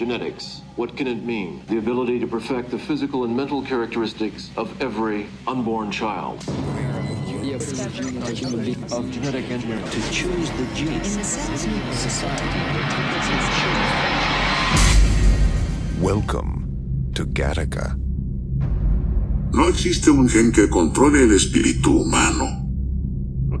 Genetics. What can it mean? The ability to perfect the physical and mental characteristics of every unborn child. The ability of genetic engineering to choose the genes. In the society. Welcome to Gattaca. No existe un gen que controle el espíritu humano.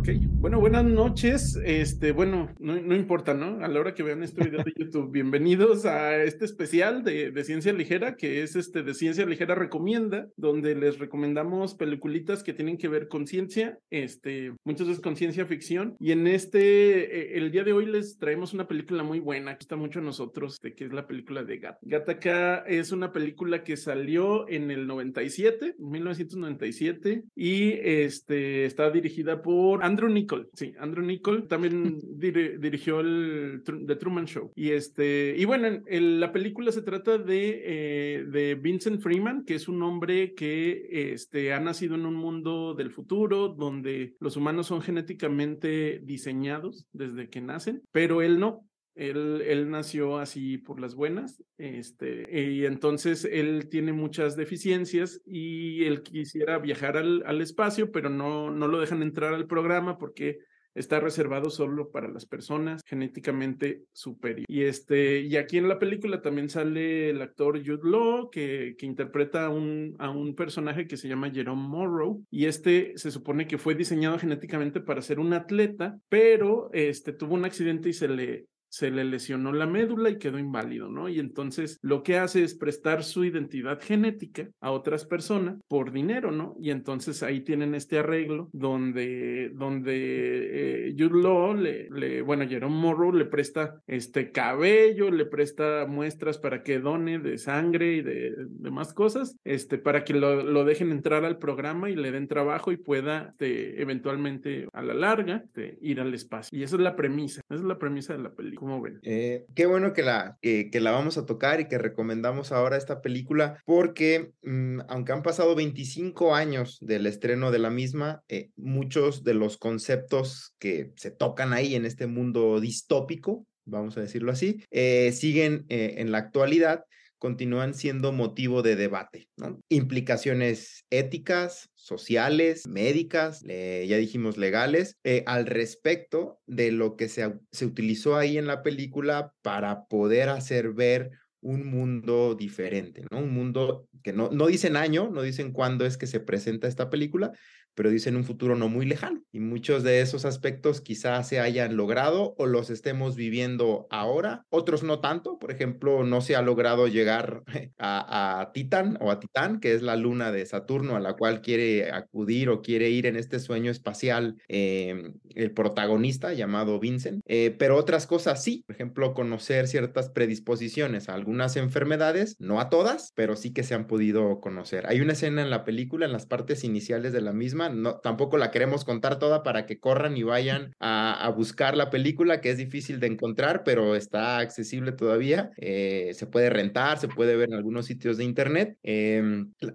Ok, bueno, buenas noches. Este, bueno, no, no, importa, ¿no? A la hora que vean este video de YouTube, bienvenidos a este especial de, de, Ciencia Ligera, que es este de Ciencia Ligera Recomienda, donde les recomendamos peliculitas que tienen que ver con ciencia, este, muchas veces con ciencia ficción. Y en este, eh, el día de hoy les traemos una película muy buena, que está mucho a nosotros, de que es la película de Gat. Gattaca es una película que salió en el 97, 1997, y este, está dirigida por Andrew Niccol, sí, Andrew Niccol también dir dirigió el The Truman Show. Y este, y bueno, el, la película se trata de, eh, de Vincent Freeman, que es un hombre que este, ha nacido en un mundo del futuro, donde los humanos son genéticamente diseñados desde que nacen, pero él no, él, él, nació así por las buenas, este, y entonces él tiene muchas deficiencias y él quisiera viajar al, al espacio, pero no, no lo dejan entrar al programa porque está reservado solo para las personas genéticamente superiores. Y, este, y aquí en la película también sale el actor Jude Law, que, que interpreta a un, a un personaje que se llama Jerome Morrow, y este se supone que fue diseñado genéticamente para ser un atleta, pero este, tuvo un accidente y se le se le lesionó la médula y quedó inválido, ¿no? Y entonces lo que hace es prestar su identidad genética a otras personas por dinero, ¿no? Y entonces ahí tienen este arreglo donde, donde eh, Jude Law, le, le, bueno, Jerome Morrow le presta este cabello, le presta muestras para que done de sangre y de demás cosas, este, para que lo, lo dejen entrar al programa y le den trabajo y pueda este, eventualmente a la larga este, ir al espacio. Y esa es la premisa, esa es la premisa de la película. Eh, qué bueno que la, que, la vamos a tocar y que recomendamos ahora esta película, porque mmm, aunque han pasado 25 años del estreno de la misma, eh, muchos de los conceptos que se tocan ahí en este mundo distópico, vamos a decirlo así, eh, siguen en la actualidad continúan siendo motivo de debate, ¿no? Implicaciones éticas, sociales, médicas, ya dijimos legales, eh, al respecto de lo que se, se utilizó ahí en la película para poder hacer ver un mundo diferente, ¿no? Un mundo que no, no dicen año, no dicen cuándo es que se presenta esta película, pero dicen un futuro no muy lejano. Y muchos de esos aspectos quizás se hayan logrado o los estemos viviendo ahora, otros no tanto. Por ejemplo, no se ha logrado llegar a, a Titán o a Titán, que es la luna de Saturno a la cual quiere acudir o quiere ir en este sueño espacial eh, el protagonista llamado Vincent. Eh, pero otras cosas sí, por ejemplo, conocer ciertas predisposiciones a algunas enfermedades, no a todas, pero sí que se han podido conocer. Hay una escena en la película, en las partes iniciales de la misma, no, tampoco la queremos contar toda para que corran y vayan a, buscar la película, que es difícil de encontrar, pero está accesible todavía. Eh, se puede rentar, se puede ver en algunos sitios de internet. Eh,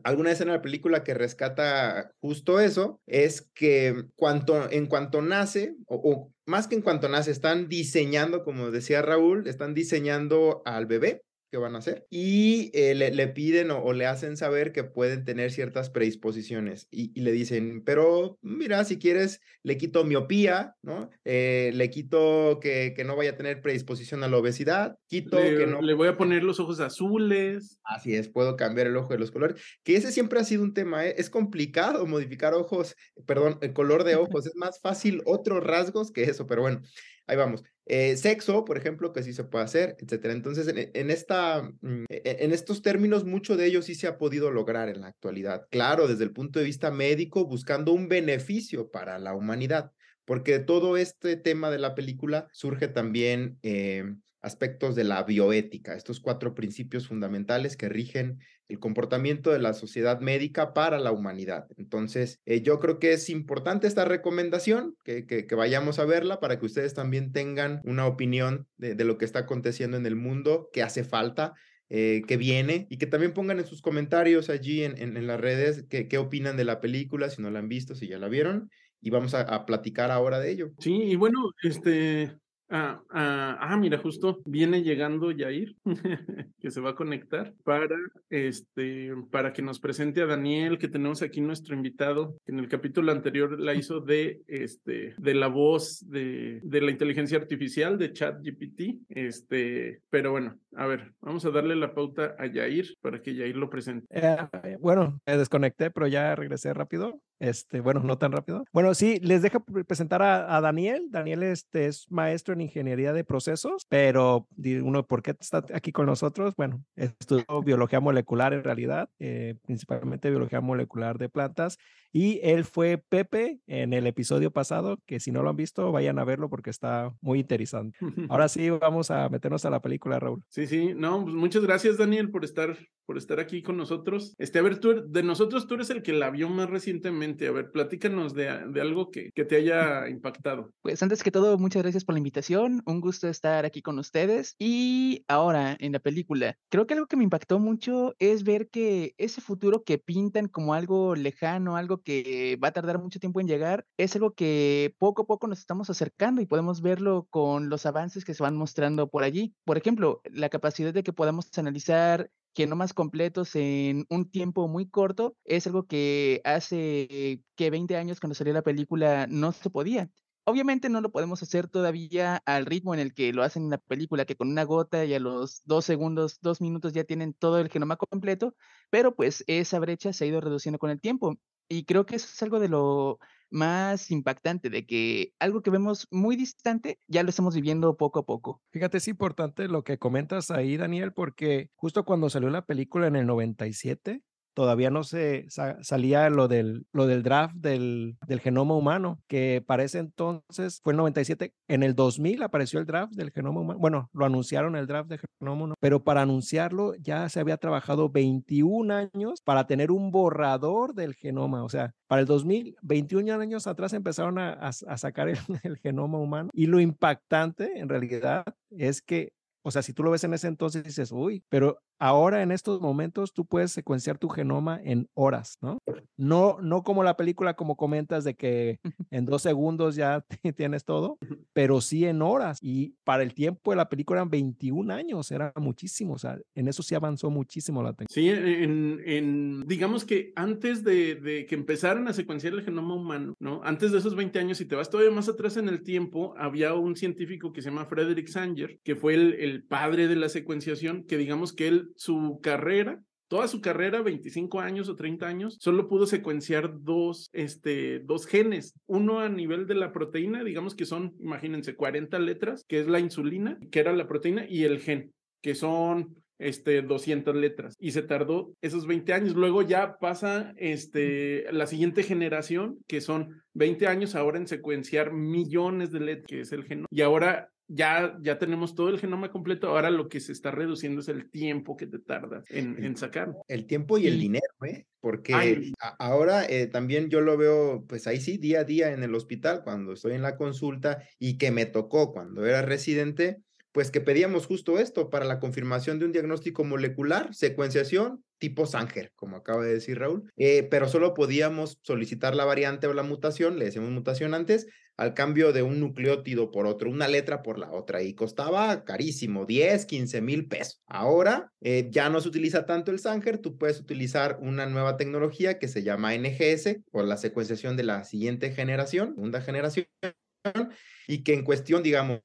alguna escena de la película que rescata justo eso es que cuanto, en cuanto nace, o más que en cuanto nace, están diseñando, como decía Raúl, están diseñando al bebé que van a hacer y eh, le, le, piden o, o, le hacen saber que pueden tener ciertas predisposiciones y, y, le dicen, pero mira, si quieres, le quito miopía, ¿no? Eh, le quito que, que, no vaya a tener predisposición a la obesidad, quito le, que no... Le voy a poner los ojos azules. Así es, puedo cambiar el ojo de los colores, que ese siempre ha sido un tema, ¿eh? es complicado modificar ojos, perdón, el color de ojos, es más fácil otros rasgos que eso, pero bueno, ahí vamos. Eh, sexo, por ejemplo, que sí se puede hacer, etcétera. Entonces, en, esta, mm, en estos términos, mucho de ello sí se ha podido lograr en la actualidad. Claro, desde el punto de vista médico, buscando un beneficio para la humanidad, porque todo este tema de la película surge también eh, aspectos de la bioética, estos cuatro principios fundamentales que rigen el comportamiento de la sociedad médica para la humanidad. Entonces, eh, yo creo que es importante esta recomendación, que, que, que, vayamos a verla para que ustedes también tengan una opinión de, de lo que está aconteciendo en el mundo, que hace falta. Eh, que viene y que también pongan en sus comentarios allí en, en, en las redes qué, opinan de la película, si no la han visto, si ya la vieron, y vamos a, a, platicar ahora de ello. Sí, y bueno, este, Ah, ah, ah, mira, justo viene llegando Yair, que se va a conectar para, este, para que nos presente a Daniel, que tenemos aquí nuestro invitado, que en el capítulo anterior la hizo de, este, de la voz de, de la inteligencia artificial de ChatGPT. Este, pero bueno, a ver, vamos a darle la pauta a Yair para que Yair lo presente. Eh, bueno, me desconecté, pero ya regresé rápido. Este, bueno, no tan rápido. Bueno, sí, les dejo presentar a, a Daniel. Daniel este, es maestro en ingeniería de procesos, pero uno, ¿por qué está aquí con nosotros? Bueno, estudió biología molecular en realidad, eh, principalmente biología molecular de plantas, y él fue Pepe en el episodio pasado, que si no lo han visto, vayan a verlo porque está muy interesante. Ahora sí, vamos a meternos a la película, Raúl. Sí, sí, no, pues muchas gracias, Daniel, por estar por estar aquí con nosotros. Este, a ver, tú, de nosotros tú eres el que la vio más recientemente. A ver, platícanos de, de algo que, que, te haya impactado. Pues antes que todo, muchas gracias por la invitación. Un gusto estar aquí con ustedes. Y ahora, en la película, creo que algo que me impactó mucho es ver que ese futuro que pintan como algo lejano, algo que va a tardar mucho tiempo en llegar, es algo que poco a poco nos estamos acercando y podemos verlo con los avances que se van mostrando por allí. Por ejemplo, la capacidad de que podamos analizar genomas completos en un tiempo muy corto es algo que hace que 20 años cuando salió la película no se podía. Obviamente no lo podemos hacer todavía al ritmo en el que lo hacen en la película, que con una gota y a los dos segundos, dos minutos ya tienen todo el genoma completo, pero pues esa brecha se ha ido reduciendo con el tiempo. Y creo que eso es algo de lo más impactante, de que algo que vemos muy distante, ya lo estamos viviendo poco a poco. Fíjate, es importante lo que comentas ahí, Daniel, porque justo cuando salió la película en el 97, todavía no se salía lo del, lo del draft del, del, genoma humano, que parece entonces fue el 97. En el 2000 apareció el draft del genoma humano. Bueno, lo anunciaron el draft del genoma humano, pero para anunciarlo ya se había trabajado 21 años para tener un borrador del genoma. O sea, para el 2000, 21 años atrás empezaron a, a, sacar el genoma humano. Y lo impactante en realidad es que o sea, si tú lo ves en ese entonces dices, uy, pero ahora en estos momentos tú puedes secuenciar tu genoma en horas, ¿no? No, no como la película, como comentas, de que en dos segundos ya tienes todo, pero sí en horas. Y para el tiempo de la película eran 21 años, era muchísimo. O sea, en eso sí avanzó muchísimo la tecnología. Sí, en, en digamos que antes de, de, que empezaran a secuenciar el genoma humano, ¿no? Antes de esos 20 años, si te vas todavía más atrás en el tiempo, había un científico que se llama Frederick Sanger, que fue el, el padre de la secuenciación, que digamos que él, su carrera, toda su carrera, 25 años o 30 años, solo pudo secuenciar dos, este, dos genes. Uno a nivel de la proteína, digamos que son, imagínense, 40 letras, que es la insulina, que era la proteína, y el gen, que son este, 200 letras. Y se tardó esos 20 años. Luego ya pasa este, la siguiente generación, que son 20 años ahora en secuenciar millones de letras, que es el genoma. Y ahora ya, ya tenemos todo el genoma completo, ahora lo que se está reduciendo es el tiempo que te tardas en, en sacar. El tiempo y el dinero, ¿eh? Porque Ay. ahora eh, también yo lo veo, pues ahí sí, día a día en el hospital, cuando estoy en la consulta y que me tocó cuando era residente, pues que pedíamos justo esto para la confirmación de un diagnóstico molecular, secuenciación tipo Sanger, como acaba de decir Raúl, eh, pero solo podíamos solicitar la variante o la mutación, le decíamos mutación antes, al cambio de un nucleótido por otro, una letra por la otra, y costaba carísimo, 10, 15 mil pesos. Ahora eh, ya no se utiliza tanto el Sanger, tú puedes utilizar una nueva tecnología que se llama NGS, o la secuenciación de la siguiente generación, segunda generación, y que en cuestión, digamos,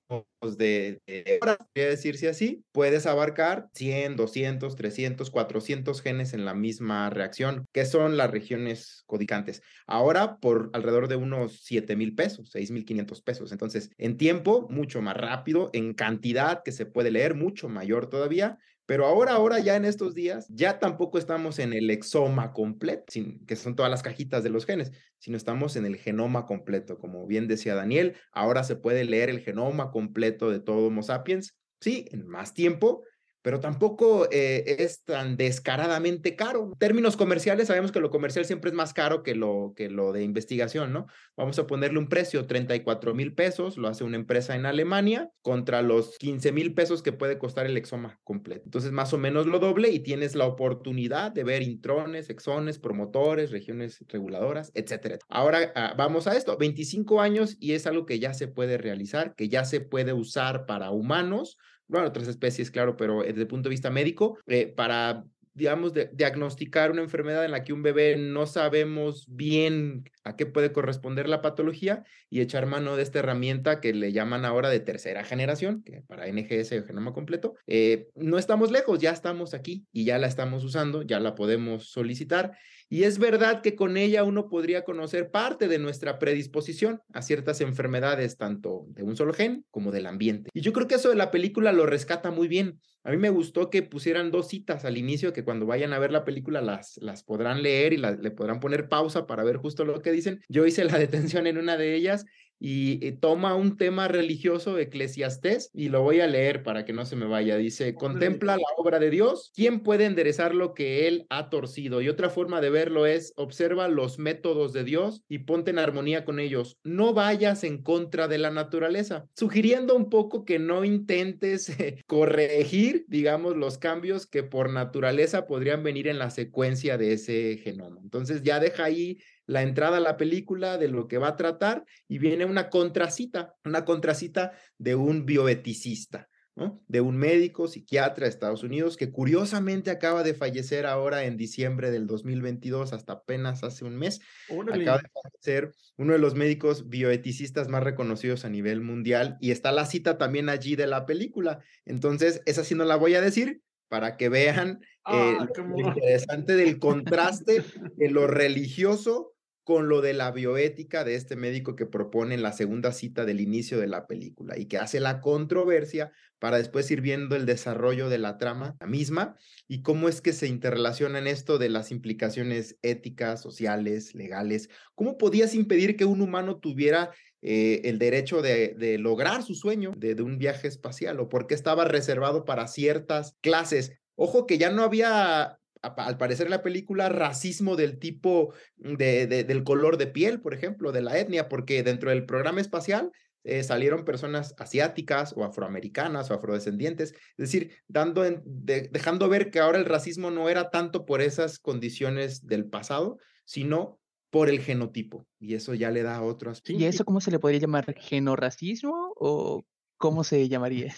de, de horas, voy a decirse así, puedes abarcar 100, 200, 300, 400 genes en la misma reacción, que son las regiones codicantes. Ahora por alrededor de unos 7 mil pesos, 6 mil 500 pesos. Entonces, en tiempo, mucho más rápido, en cantidad que se puede leer, mucho mayor todavía, pero ahora, ahora ya en estos días, ya tampoco estamos en el exoma completo, sin, que son todas las cajitas de los genes, sino estamos en el genoma completo. Como bien decía Daniel, ahora se puede leer el genoma completo de todo Homo sapiens, sí, en más tiempo, pero tampoco eh, es tan descaradamente caro. En términos comerciales, sabemos que lo comercial siempre es más caro que lo, que lo de investigación, ¿no? Vamos a ponerle un precio, 34 mil pesos, lo hace una empresa en Alemania, contra los 15 mil pesos que puede costar el exoma completo. Entonces, más o menos lo doble y tienes la oportunidad de ver intrones, exones, promotores, regiones reguladoras, etcétera. Ahora ah, vamos a esto, 25 años y es algo que ya se puede realizar, que ya se puede usar para humanos bueno, otras especies, claro, pero desde el punto de vista médico, eh, para digamos, de, diagnosticar una enfermedad en la que un bebé no sabemos bien a qué puede corresponder la patología y echar mano de esta herramienta que le llaman ahora de tercera generación, que para NGS o genoma completo, eh, no estamos lejos, ya estamos aquí y ya la estamos usando, ya la podemos solicitar y es verdad que con ella uno podría conocer parte de nuestra predisposición a ciertas enfermedades, tanto de un solo gen como del ambiente. Y yo creo que eso de la película lo rescata muy bien. A mí me gustó que pusieran dos citas al inicio, que cuando vayan a ver la película las, las podrán leer y le podrán poner pausa para ver justo lo que dicen. Yo hice la detención en una de ellas y eh, toma un tema religioso, eclesiastés, y lo voy a leer para que no se me vaya. Dice, contempla la obra de Dios, ¿quién puede enderezar lo que él ha torcido? Y otra forma de verlo es, observa los métodos de Dios y ponte en armonía con ellos. No vayas en contra de la naturaleza, sugiriendo un poco que no intentes eh, corregir, digamos, los cambios que por naturaleza podrían venir en la secuencia de ese genoma. Entonces ya deja ahí la entrada a la película de lo que va a tratar y viene una contracita, una contracita de un bioeticista. ¿no? de un médico psiquiatra de Estados Unidos que curiosamente acaba de fallecer ahora en diciembre del 2022, hasta apenas hace un mes. Acaba de fallecer uno de los médicos bioeticistas más reconocidos a nivel mundial y está la cita también allí de la película. Entonces, esa sí no la voy a decir para que vean eh, Ah, lo interesante del contraste de lo religioso con lo de la bioética de este médico que propone en la segunda cita del inicio de la película y que hace la controversia para después ir viendo el desarrollo de la trama misma y cómo es que se interrelaciona en esto de las implicaciones éticas, sociales, legales. ¿Cómo podías impedir que un humano tuviera eh, el derecho de, de, lograr su sueño de, de un viaje espacial o por qué estaba reservado para ciertas clases? Ojo que ya no había al parecer en la película, racismo del tipo de, de, del color de piel, por ejemplo, de la etnia, porque dentro del programa espacial eh, salieron personas asiáticas o afroamericanas o afrodescendientes, es decir, dando en, de, dejando ver que ahora el racismo no era tanto por esas condiciones del pasado, sino por el genotipo, y eso ya le da otro aspecto. ¿Y eso cómo se le podría llamar? ¿Genorracismo o cómo se llamaría?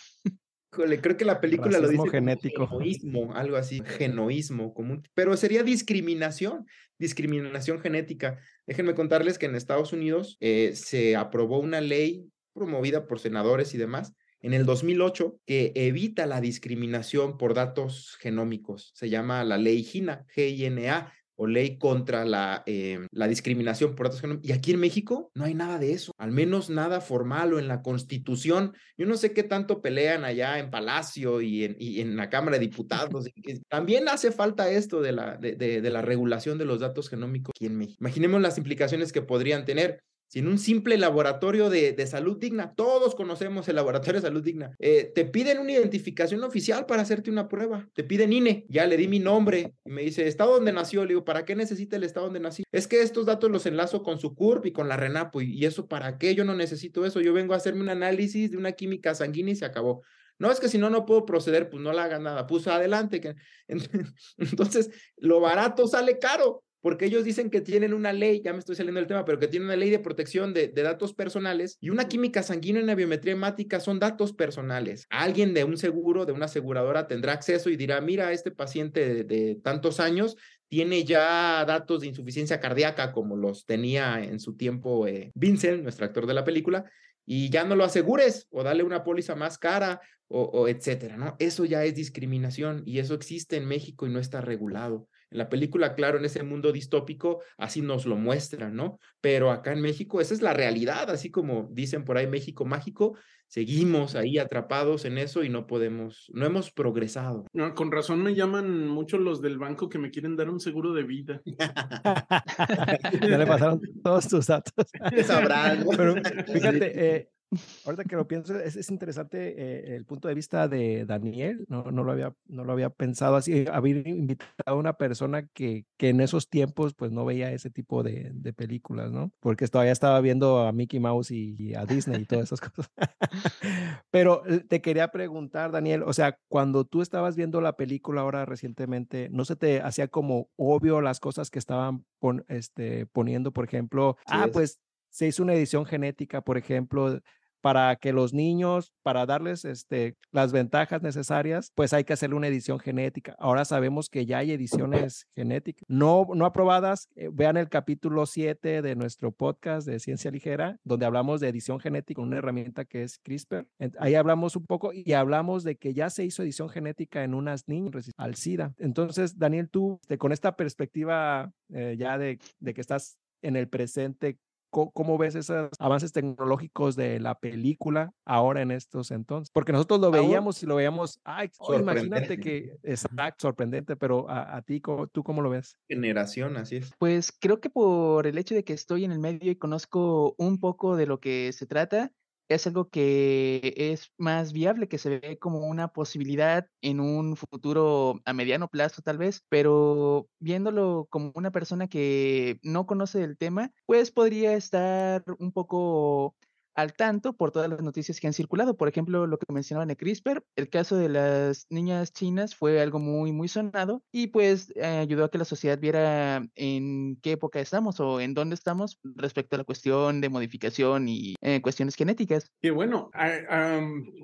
Creo que la película Racismo lo dice genético. genoísmo, algo así, genoísmo, como un- pero sería discriminación, discriminación genética. Déjenme contarles que en Estados Unidos eh, se aprobó una ley promovida por senadores y demás en el 2008 que evita la discriminación por datos genómicos. Se llama la ley GINA, G-I-N-A, o ley contra la, eh, la discriminación por datos genómicos. Y aquí en México no hay nada de eso, al menos nada formal o en la constitución. Yo no sé qué tanto pelean allá en Palacio y en, y en la Cámara de Diputados. También hace falta esto de la, de, de, de la regulación de los datos genómicos aquí en México. Imaginemos las implicaciones que podrían tener si en un simple laboratorio de, de, salud digna, todos conocemos el laboratorio de salud digna, eh, te piden una identificación oficial para hacerte una prueba, te piden INE, ya le di mi nombre y me dice, ¿estado donde nació? Le digo, ¿para qué necesita el estado donde nací? Es que estos datos los enlazo con su CURP y con la RENAPO y, eso para qué? Yo no necesito eso, yo vengo a hacerme un análisis de una química sanguínea y se acabó. No, es que si no, no puedo proceder, pues no le haga nada, pues adelante. Entonces, lo barato sale caro porque ellos dicen que tienen una ley, ya me estoy saliendo del tema, pero que tienen una ley de protección de, de, datos personales y una química sanguínea y una biometría hemática son datos personales. Alguien de un seguro, de una aseguradora, tendrá acceso y dirá, mira, este paciente de, de tantos años tiene ya datos de insuficiencia cardíaca como los tenía en su tiempo eh, Vincent, nuestro actor de la película, y ya no lo asegures o dale una póliza más cara o, o etcétera, ¿no? Eso ya es discriminación y eso existe en México y no está regulado. En la película, claro, en ese mundo distópico, así nos lo muestran, ¿no? Pero acá en México, esa es la realidad, así como dicen por ahí México mágico, seguimos ahí atrapados en eso y no podemos, no hemos progresado. No, con razón me llaman mucho los del banco que me quieren dar un seguro de vida. ya le pasaron todos tus datos. Sabrán. Pero fíjate, eh, ahorita que lo pienso, es, es interesante eh, el punto de vista de Daniel, no, no, lo había, no lo había pensado así, haber invitado a una persona que, que en esos tiempos pues no veía ese tipo de, de películas, ¿no? Porque todavía estaba viendo a Mickey Mouse y, y a Disney y todas esas cosas. Pero eh, te quería preguntar, Daniel, o sea, cuando tú estabas viendo la película ahora recientemente, ¿no se te hacía como obvio las cosas que estaban pon, este, poniendo, por ejemplo, sí, ah, es. pues se hizo una edición genética, por ejemplo, para que los niños, para darles este, las ventajas necesarias, pues hay que hacerle una edición genética. Ahora sabemos que ya hay ediciones genéticas, no, no aprobadas. Eh, vean el capítulo 7 de nuestro podcast de Ciencia Ligera, donde hablamos de edición genética, una herramienta que es CRISPR. Ahí hablamos un poco y hablamos de que ya se hizo edición genética en unas niñas al SIDA. Entonces, Daniel, tú, este, con esta perspectiva eh, ya de, de que estás en el presente, ¿Cómo ves esos avances tecnológicos de la película ahora en estos entonces? Porque nosotros lo veíamos y lo veíamos, ay, oh, imagínate que es sorprendente, pero a, a, ti, ¿tú cómo lo ves? Generación, así es. Pues creo que por el hecho de que estoy en el medio y conozco un poco de lo que se trata, es algo que es más viable, que se ve como una posibilidad en un futuro a mediano plazo tal vez, pero viéndolo como una persona que no conoce el tema, pues podría estar un poco al tanto por todas las noticias que han circulado. Por ejemplo, lo que mencionaban de CRISPR, el caso de las niñas chinas fue algo muy, muy sonado y pues eh, ayudó a que la sociedad viera en qué época estamos o en dónde estamos respecto a la cuestión de modificación y eh, cuestiones genéticas. Y bueno,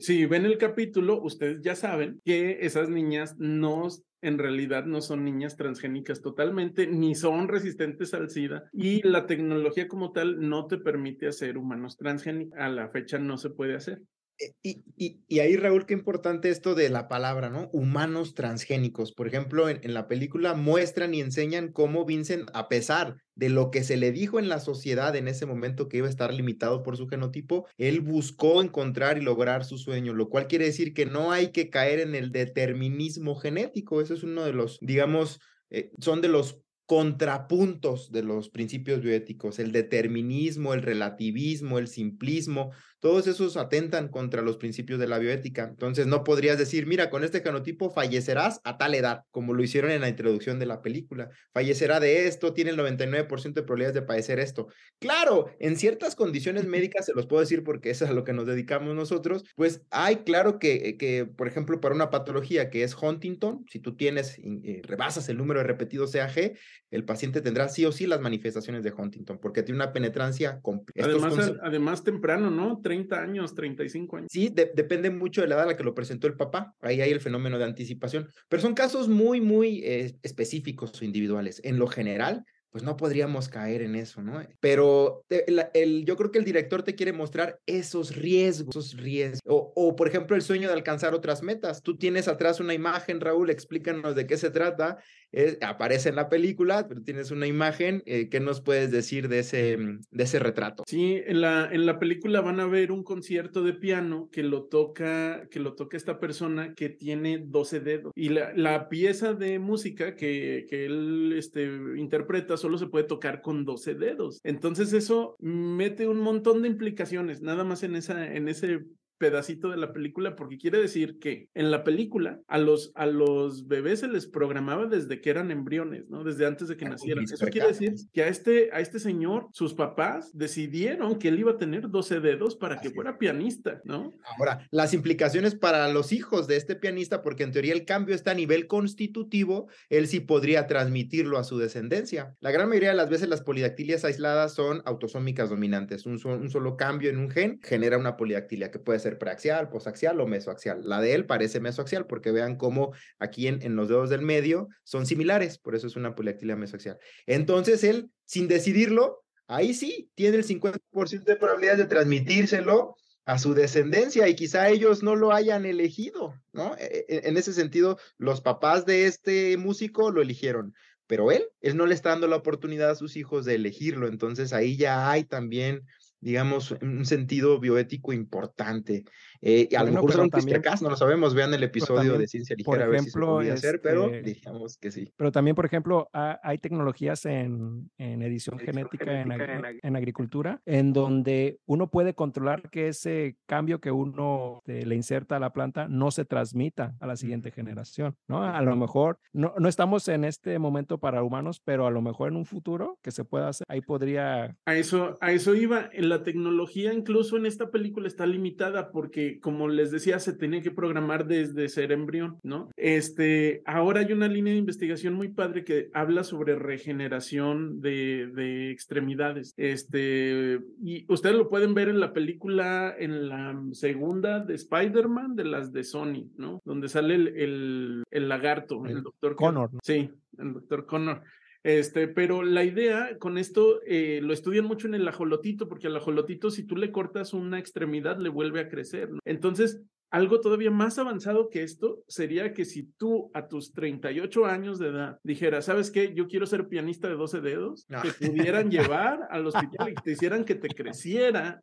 si ven el capítulo, ustedes ya saben que esas niñas no en realidad no son niñas transgénicas totalmente, ni son resistentes al SIDA, y la tecnología como tal no te permite hacer humanos transgénicos. A la fecha no se puede hacer. Eh, y, y, y, ahí, Raúl, qué importante esto de la palabra, ¿no? Humanos transgénicos. Por ejemplo, en, en, la película muestran y enseñan cómo Vincent, a pesar de lo que se le dijo en la sociedad en ese momento que iba a estar limitado por su genotipo, él buscó encontrar y lograr su sueño, lo cual quiere decir que no hay que caer en el determinismo genético. Eso es uno de los, digamos, eh, son de los contrapuntos de los principios bioéticos, el determinismo, el relativismo, el simplismo, todos esos atentan contra los principios de la bioética. Entonces no podrías decir, mira, con este genotipo fallecerás a tal edad, como lo hicieron en la introducción de la película. Fallecerá de esto, tiene el 99% de probabilidades de padecer esto. Claro, en ciertas condiciones médicas, se los puedo decir porque eso es a lo que nos dedicamos nosotros, pues hay claro que, que por ejemplo, para una patología que es Huntington, si tú tienes, eh, rebasas el número de repetidos CAG, el paciente tendrá sí o sí las manifestaciones de Huntington, porque tiene una penetrancia completa. Además, además temprano, ¿no? 30 años, 35 años. Sí, de, depende mucho de la edad a la que lo presentó el papá. Ahí hay el fenómeno de anticipación. Pero son casos muy, muy eh, específicos o individuales. En lo general, pues no podríamos caer en eso, ¿no? Pero el, el, yo creo que el director te quiere mostrar esos riesgos, esos riesgos. O, o, por ejemplo, el sueño de alcanzar otras metas. Tú tienes atrás una imagen, Raúl, explícanos de qué se trata. Eh, aparece en la película, pero tienes una imagen. Eh, ¿Qué nos puedes decir de ese, de ese retrato? Sí, en la, en la película van a ver un concierto de piano que lo toca, que lo toca esta persona que tiene 12 dedos. Y la, la pieza de música que, que él este, interpreta solo se puede tocar con 12 dedos. Entonces eso mete un montón de implicaciones, nada más en, esa, en ese pedacito de la película porque quiere decir que en la película a los, a los bebés se les programaba desde que eran embriones, ¿no? Desde antes de que nacieran. Eso quiere decir que a este, a este señor, sus papás decidieron que él iba a tener 12 dedos para Así que fuera pianista, ¿no? Ahora, las implicaciones para los hijos de este pianista, porque en teoría el cambio está a nivel constitutivo, él sí podría transmitirlo a su descendencia. La gran mayoría de las veces las polidactilias aisladas son autosómicas dominantes. Un, un solo cambio en un gen genera una polidactilia que puede ser preaxial, posaxial o mesoaxial. La de él parece mesoaxial porque vean cómo aquí en, en los dedos del medio son similares, por eso es una polidactilia mesoaxial. Entonces él, sin decidirlo, ahí sí tiene el 50% de probabilidad de transmitírselo a su descendencia y quizá ellos no lo hayan elegido, ¿no? E, e, en ese sentido, los papás de este músico lo eligieron, pero él, él no le está dando la oportunidad a sus hijos de elegirlo, entonces ahí ya hay también digamos, un sentido bioético importante. Eh, y a lo Bueno, mejor pero son también- no lo sabemos. Vean el episodio también, de Ciencia por Ligera a ver si se ejemplo, podía hacer, pero este, digamos que sí. Pero también, por ejemplo, ha- hay tecnologías en, en edición, Edición genética, en, genética en ag- en agricultura, en donde uno puede controlar que ese cambio que uno eh, le inserta a la planta no se transmita a la siguiente generación, ¿no? A lo mejor, no, no estamos en este momento para humanos, pero a lo mejor en un futuro que se pueda hacer, ahí podría A eso, a eso iba. En la tecnología, incluso en esta película, está limitada porque, como les decía, se tenía que programar desde ser embrión, ¿no? Este, ahora hay una línea de investigación muy padre que habla sobre regeneración de, de extremidades. Este, y ustedes lo pueden ver en la película, en la segunda de Spider-Man, de las de Sony, ¿no? Donde sale el, el, el lagarto, el, El doctor Connor, ¿no? Sí, el doctor Connor. Este, pero la idea con esto eh, lo estudian mucho en el ajolotito, porque al ajolotito, si tú le cortas una extremidad, le vuelve a crecer. ¿no? Entonces, algo todavía más avanzado que esto sería que si tú a tus 38 años de edad dijeras, ¿sabes qué? Yo quiero ser pianista de 12 dedos, No. te pudieran llevar al hospital y te hicieran que te creciera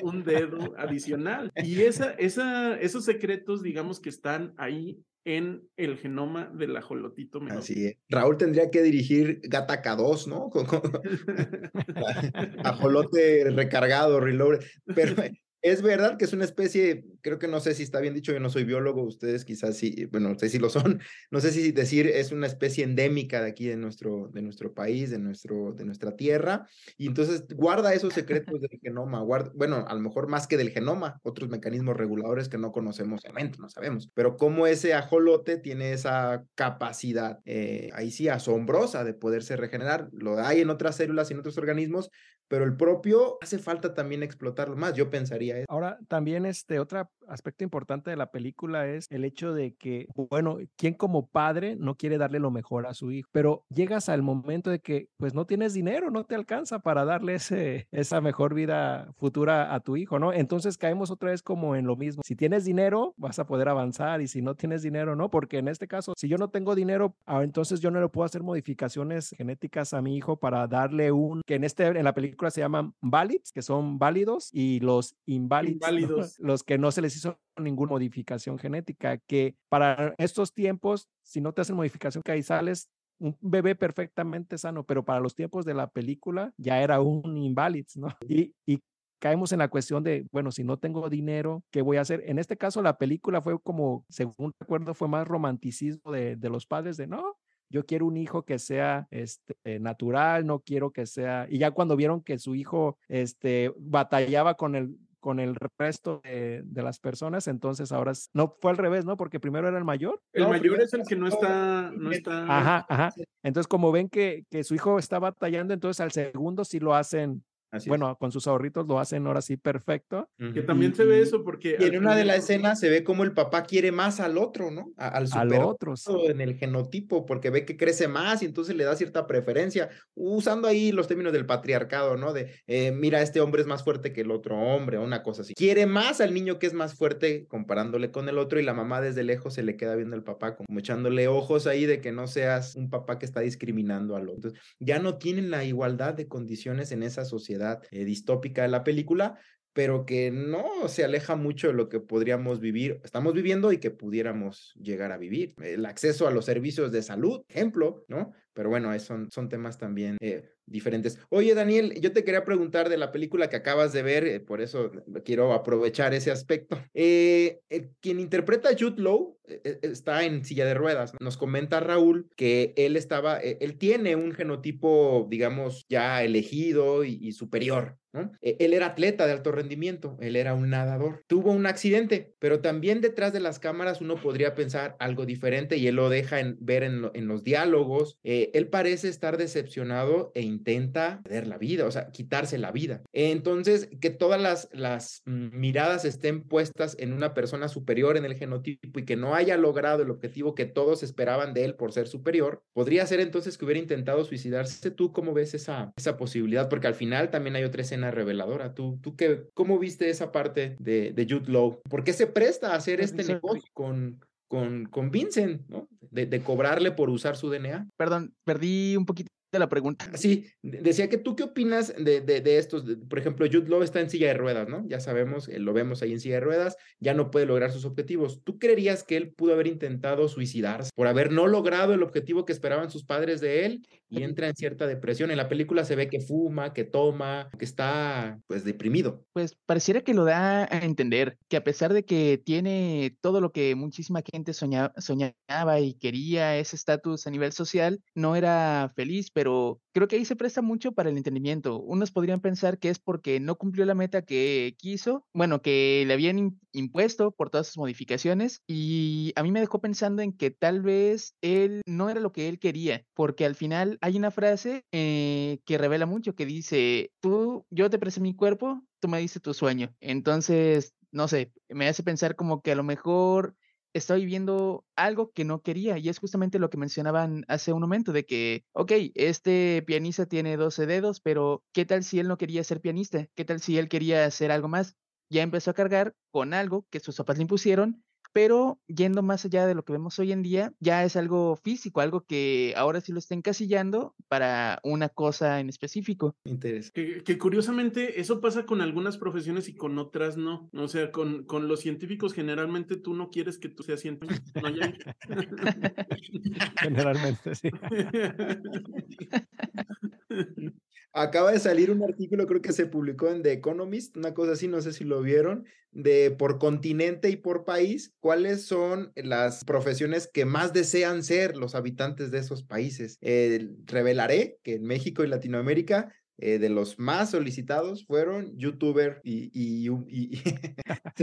un dedo adicional. Y esa, esa, esos secretos, digamos que están ahí en el genoma del ajolotito menor. Así es. Raúl tendría que dirigir Gataca 2, ¿no? Con, con- ajolote recargado, reloaded. Pero es verdad que es una especie, creo que no sé si está bien dicho, yo no soy biólogo, ustedes quizás sí, bueno, no sé si lo son, no sé si decir es una especie endémica de aquí de nuestro, de nuestro país, de, nuestro, de nuestra tierra, y entonces guarda esos secretos del genoma, guarda, bueno, a lo mejor más que del genoma, otros mecanismos reguladores que no conocemos, obviamente, no sabemos, pero cómo ese ajolote tiene esa capacidad, eh, ahí sí, asombrosa de poderse regenerar, lo hay en otras células y en otros organismos, pero el propio hace falta también explotarlo más, yo pensaría. Ahora, también este otro aspecto importante de la película es el hecho de que, bueno, ¿quién como padre no quiere darle lo mejor a su hijo? Pero llegas al momento de que, pues, no tienes dinero, no te alcanza para darle ese, esa mejor vida futura a tu hijo, ¿no? Entonces caemos otra vez como en lo mismo. Si tienes dinero, vas a poder avanzar y si no tienes dinero, no, porque en este caso, si yo no tengo dinero, ah, entonces yo no le puedo hacer modificaciones genéticas a mi hijo para darle un, que en este, en la película se llaman valids, que son válidos, y los inválidos, ¿no? Inválidos. los que no se les hizo ninguna modificación genética, que para estos tiempos, si no te hacen modificación que ahí sales un bebé perfectamente sano, pero para los tiempos de la película ya era un inválido, ¿no? Y, y caemos en la cuestión de, bueno, si no tengo dinero, ¿qué voy a hacer? En este caso, la película fue como, según recuerdo, fue más romanticismo de, de los padres de, no, yo quiero un hijo que sea este, natural, no quiero que sea, y ya cuando vieron que su hijo este, batallaba con el con el resto de, de las personas, entonces ahora no fue al revés, ¿no? Porque primero era el mayor. El No, mayor es el que no está, no está. Ajá, ajá. Entonces, como ven que, que su hijo está batallando, entonces al segundo sí lo hacen, Así es. bueno, con sus ahorritos lo hacen ahora sí perfecto. Que también Y- se ve y- eso porque. Y en una de las escenas se ve como el papá quiere más al otro, ¿no? A- al Al super otro, sí. en el genotipo, porque ve que crece más y entonces le da cierta preferencia, usando ahí los términos del patriarcado, ¿no? De, eh, mira, este hombre es más fuerte que el otro hombre, o una cosa así. Quiere más al niño que es más fuerte comparándole con el otro y la mamá desde lejos se le queda viendo al papá como echándole ojos ahí de que no seas un papá que está discriminando al otro. Entonces, ya no tienen la igualdad de condiciones en esa sociedad eh, distópica de la película, pero que no se aleja mucho de lo que podríamos vivir, estamos viviendo y que pudiéramos llegar a vivir. El acceso a los servicios de salud, ejemplo, ¿no? Pero bueno, son, son temas también eh, diferentes. Oye, Daniel, yo te quería preguntar de la película que acabas de ver, eh, por eso quiero aprovechar ese aspecto. Eh, quien interpreta a Jude Law está en silla de ruedas. Nos comenta Raúl que él estaba, eh, él tiene un genotipo, digamos, ya elegido y, superior, Él era atleta de alto rendimiento, él era un nadador. Tuvo un accidente, pero también detrás de las cámaras uno podría pensar algo diferente y él lo deja ver en los diálogos. Eh, él parece estar decepcionado e intenta perder la vida, o sea, quitarse la vida. Entonces, que todas las, las mm, miradas estén puestas en una persona superior en el genotipo y que no haya logrado el objetivo que todos esperaban de él por ser superior, podría ser entonces que hubiera intentado suicidarse. ¿Tú cómo ves esa, esa posibilidad? Porque al final también hay otra escena reveladora. ¿Tú, tú qué, cómo viste esa parte de, de Jude Law? ¿Por qué se presta a hacer este negocio con, con, con Vincent, ¿no? De, de cobrarle por usar su DNA. Perdón, perdí un poquito de la pregunta. Sí, decía que tú qué opinas de, de, de estos, por ejemplo, Jude Law está en silla de ruedas, ¿no? Ya sabemos, eh, lo vemos ahí en silla de ruedas, ya no puede lograr sus objetivos. ¿Tú creerías que él pudo haber intentado suicidarse por haber no logrado el objetivo que esperaban sus padres de él y entra en cierta depresión? En la película se ve que fuma, que toma, que está pues deprimido. Pues pareciera que lo da a entender, que a pesar de que tiene todo lo que muchísima gente soñaba, soñaba y quería, ese estatus a nivel social, no era feliz, pero creo que ahí se presta mucho para el entendimiento. Unos podrían pensar que es porque no cumplió la meta que quiso, bueno, que le habían impuesto por todas sus modificaciones y a mí me dejó pensando en que tal vez él no era lo que él quería, porque al final hay una frase eh, que revela mucho que dice, tú, yo te presté mi cuerpo, tú me diste tu sueño. Entonces, no sé, me hace pensar como que a lo mejor está viviendo algo que no quería y es justamente lo que mencionaban hace un momento de que, ok, este pianista tiene 12 dedos, pero ¿qué tal si él no quería ser pianista? ¿Qué tal si él quería hacer algo más? Ya empezó a cargar con algo que sus papás le impusieron pero yendo más allá de lo que vemos hoy en día, ya es algo físico, algo que ahora sí lo está encasillando para una cosa en específico. Interesante. Que, curiosamente eso pasa con algunas profesiones y con otras no. O sea, con, con los científicos generalmente tú no quieres que tú seas científico. generalmente, sí. Acaba de salir un artículo, creo que se publicó en The Economist, una cosa así, no sé si lo vieron, de por continente y por país, cuáles son las profesiones que más desean ser los habitantes de esos países. Revelaré que en México y Latinoamérica eh, de los más solicitados fueron youtuber y... y, y,